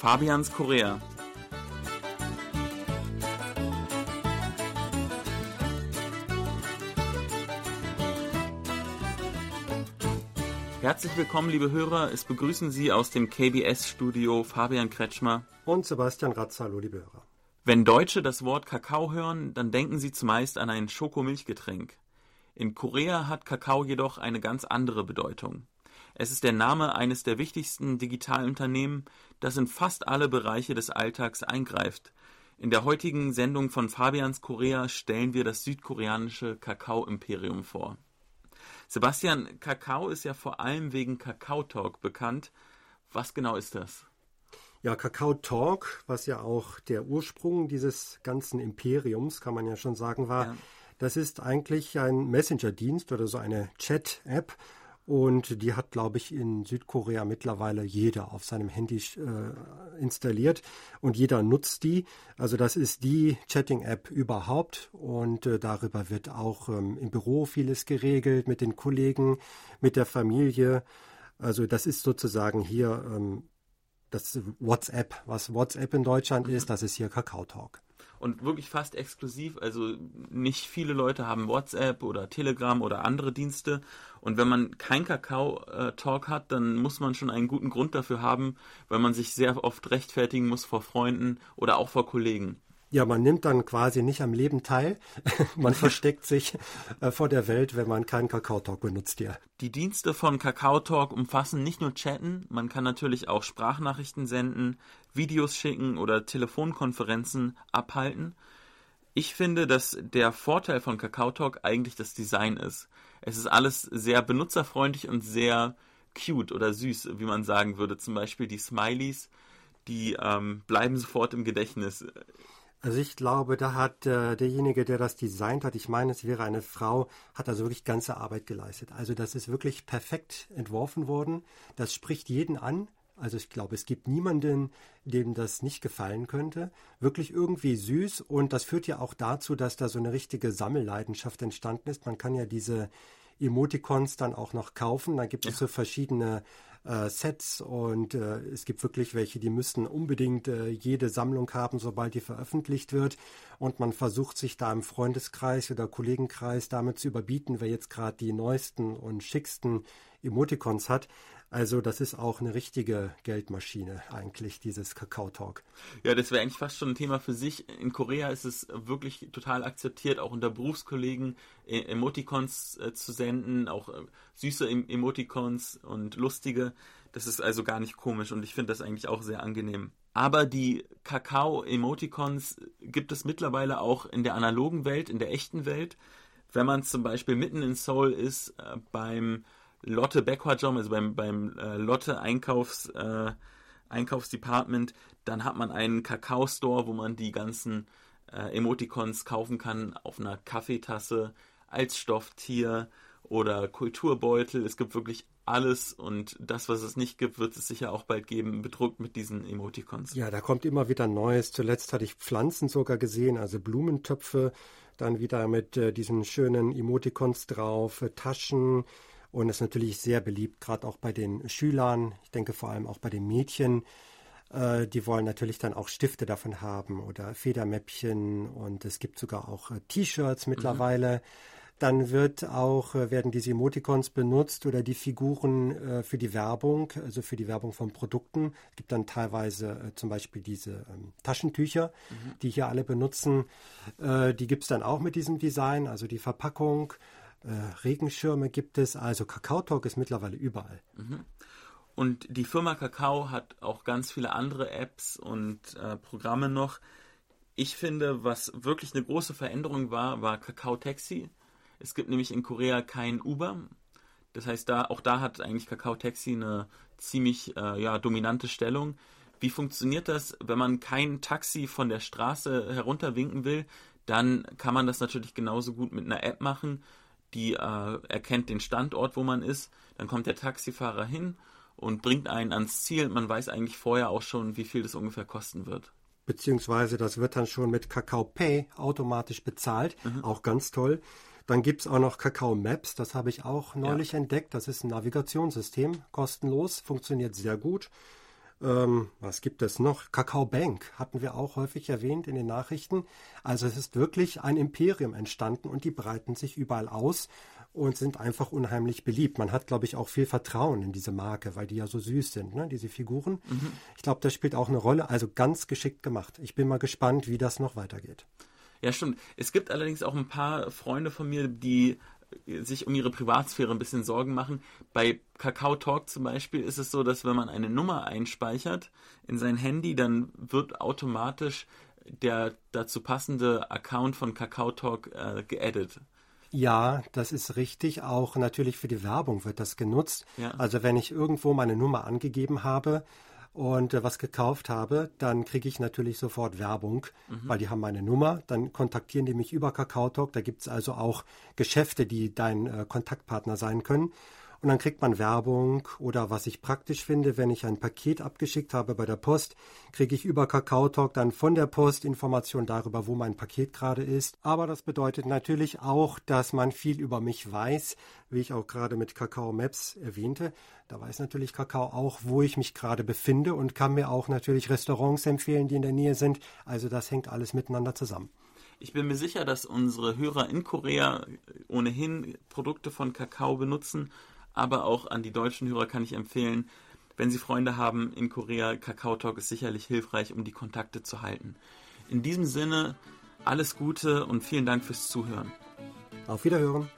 Fabians Korea. Herzlich willkommen, liebe Hörer. Es begrüßen Sie aus dem KBS-Studio Fabian Kretschmer und Sebastian Ratz. Hallo, liebe Hörer. Wenn Deutsche das Wort Kakao hören, dann denken sie zumeist an ein Schokomilchgetränk. In Korea hat Kakao jedoch eine ganz andere Bedeutung. Es ist der Name eines der wichtigsten Digitalunternehmen, das in fast alle Bereiche des Alltags eingreift. In der heutigen Sendung von Fabians Korea stellen wir das südkoreanische Kakao-Imperium vor. Sebastian, Kakao ist ja vor allem wegen Kakao Talk bekannt. Was genau ist das? Ja, Kakao Talk, was ja auch der Ursprung dieses ganzen Imperiums, kann man ja schon sagen, war, ja. das ist eigentlich ein Messenger-Dienst oder so eine Chat-App. Und die hat, glaube ich, in Südkorea mittlerweile jeder auf seinem Handy äh, installiert und jeder nutzt die. Also das ist die Chatting-App überhaupt und äh, darüber wird auch ähm, im Büro vieles geregelt mit den Kollegen, mit der Familie. Also das ist sozusagen hier ähm, das WhatsApp, was WhatsApp in Deutschland ist, das ist hier Kakao Talk und wirklich fast exklusiv. Also nicht viele Leute haben WhatsApp oder Telegram oder andere Dienste. Und wenn man kein Kakao-Talk hat, dann muss man schon einen guten Grund dafür haben, weil man sich sehr oft rechtfertigen muss vor Freunden oder auch vor Kollegen. Ja, man nimmt dann quasi nicht am Leben teil. man versteckt sich äh, vor der Welt, wenn man keinen Kakao-Talk benutzt, ja. Die Dienste von Kakao Talk umfassen nicht nur Chatten, man kann natürlich auch Sprachnachrichten senden, Videos schicken oder Telefonkonferenzen abhalten. Ich finde, dass der Vorteil von Kakao Talk eigentlich das Design ist. Es ist alles sehr benutzerfreundlich und sehr cute oder süß, wie man sagen würde. Zum Beispiel die Smileys, die ähm, bleiben sofort im Gedächtnis. Also ich glaube, da hat äh, derjenige, der das designt hat, ich meine, es wäre eine Frau, hat also wirklich ganze Arbeit geleistet. Also das ist wirklich perfekt entworfen worden. Das spricht jeden an. Also ich glaube, es gibt niemanden, dem das nicht gefallen könnte. Wirklich irgendwie süß und das führt ja auch dazu, dass da so eine richtige Sammelleidenschaft entstanden ist. Man kann ja diese Emoticons dann auch noch kaufen. Da gibt es so verschiedene äh, Sets und äh, es gibt wirklich welche, die müssen unbedingt äh, jede Sammlung haben, sobald die veröffentlicht wird. Und man versucht sich da im Freundeskreis oder Kollegenkreis damit zu überbieten, wer jetzt gerade die neuesten und schicksten Emoticons hat. Also das ist auch eine richtige Geldmaschine eigentlich, dieses Kakao Talk. Ja, das wäre eigentlich fast schon ein Thema für sich. In Korea ist es wirklich total akzeptiert, auch unter Berufskollegen e-, Emoticons äh, zu senden, auch äh, süße Emoticons und lustige. Das ist also gar nicht komisch und ich finde das eigentlich auch sehr angenehm. Aber die Kakao-Emoticons gibt es mittlerweile auch in der analogen Welt, in der echten Welt. Wenn man zum Beispiel mitten in Seoul ist, äh, beim Lotte Backward-Job, also beim, beim äh, Lotte Einkaufs, äh, Einkaufsdepartment, dann hat man einen Kakao-Store, wo man die ganzen äh, Emoticons kaufen kann auf einer Kaffeetasse, als Stofftier oder Kulturbeutel. Es gibt wirklich alles und das, was es nicht gibt, wird es sicher auch bald geben, bedruckt mit diesen Emoticons. Ja, da kommt immer wieder Neues. Zuletzt hatte ich Pflanzen sogar gesehen, also Blumentöpfe, dann wieder mit äh, diesen schönen Emoticons drauf, äh, Taschen, und ist natürlich sehr beliebt, gerade auch bei den Schülern. Ich denke vor allem auch bei den Mädchen. Äh, die wollen natürlich dann auch Stifte davon haben oder Federmäppchen und es gibt sogar auch äh, T-Shirts mhm. mittlerweile. Mhm. Dann wird auch, äh, werden diese Emoticons benutzt oder die Figuren für die Werbung, also für die Werbung von Produkten. Es gibt dann teilweise zum Beispiel diese ähm, Taschentücher, mhm. die hier alle benutzen. Die gibt es dann auch mit diesem Design, also die Verpackung äh, Regenschirme gibt es. Also Kakao Talk ist mittlerweile überall. Mhm. Und die Firma Kakao hat auch ganz viele andere Apps und äh, Programme noch. Ich finde, was wirklich eine große Veränderung war, war Kakao Taxi. Es gibt nämlich in Korea kein Uber. Das heißt, da, auch da hat eigentlich Kakao Taxi eine ziemlich äh, ja, dominante Stellung. Wie funktioniert das, wenn man kein Taxi von der Straße herunterwinken will? Dann kann man das natürlich genauso gut mit einer App machen die äh, erkennt den Standort, wo man ist. Dann kommt der Taxifahrer hin und bringt einen ans Ziel. Man weiß eigentlich vorher auch schon, wie viel das ungefähr kosten wird. Beziehungsweise das wird dann schon mit Kakao Pay automatisch bezahlt. Mhm. Auch ganz toll. Dann gibt es auch noch Kakao Maps, das habe ich auch neulich ja. entdeckt. Das ist ein Navigationssystem, kostenlos, funktioniert sehr gut. Ähm, was gibt es noch? Kakao Bank hatten wir auch häufig erwähnt in den Nachrichten. Also es ist wirklich ein Imperium entstanden und die breiten sich überall aus und sind einfach unheimlich beliebt. Man hat, glaube ich, auch viel Vertrauen in diese Marke, weil die ja so süß sind, ne? diese Figuren. Mhm. Ich glaube, das spielt auch eine Rolle. Also ganz geschickt gemacht. Ich bin mal gespannt, wie das noch weitergeht. Ja, stimmt. Es gibt allerdings auch ein paar Freunde von mir, die sich um ihre Privatsphäre ein bisschen Sorgen machen. Bei Kakao Talk zum Beispiel ist es so, dass wenn man eine Nummer einspeichert in sein Handy, dann wird automatisch der dazu passende Account von Kakao Talk äh, geaddet. Ja, das ist richtig. Auch natürlich für die Werbung wird das genutzt. Ja. Also wenn ich irgendwo meine Nummer angegeben habe, und äh, was gekauft habe, dann kriege ich natürlich sofort Werbung, mhm. weil die haben meine Nummer. Dann kontaktieren die mich über KakaoTalk. Da gibt es also auch Geschäfte, die dein äh, Kontaktpartner sein können. Und dann kriegt man Werbung oder was ich praktisch finde, wenn ich ein Paket abgeschickt habe bei der Post, kriege ich über KakaoTalk dann von der Post Informationen darüber, wo mein Paket gerade ist. Aber das bedeutet natürlich auch, dass man viel über mich weiß, wie ich auch gerade mit Kakao Maps erwähnte. Da weiß natürlich Kakao auch, wo ich mich gerade befinde und kann mir auch natürlich Restaurants empfehlen, die in der Nähe sind. Also das hängt alles miteinander zusammen. Ich bin mir sicher, dass unsere Hörer in Korea ohnehin Produkte von Kakao benutzen aber auch an die deutschen Hörer kann ich empfehlen, wenn Sie Freunde haben in Korea, Kakao Talk ist sicherlich hilfreich, um die Kontakte zu halten. In diesem Sinne, alles Gute und vielen Dank fürs Zuhören. Auf Wiederhören.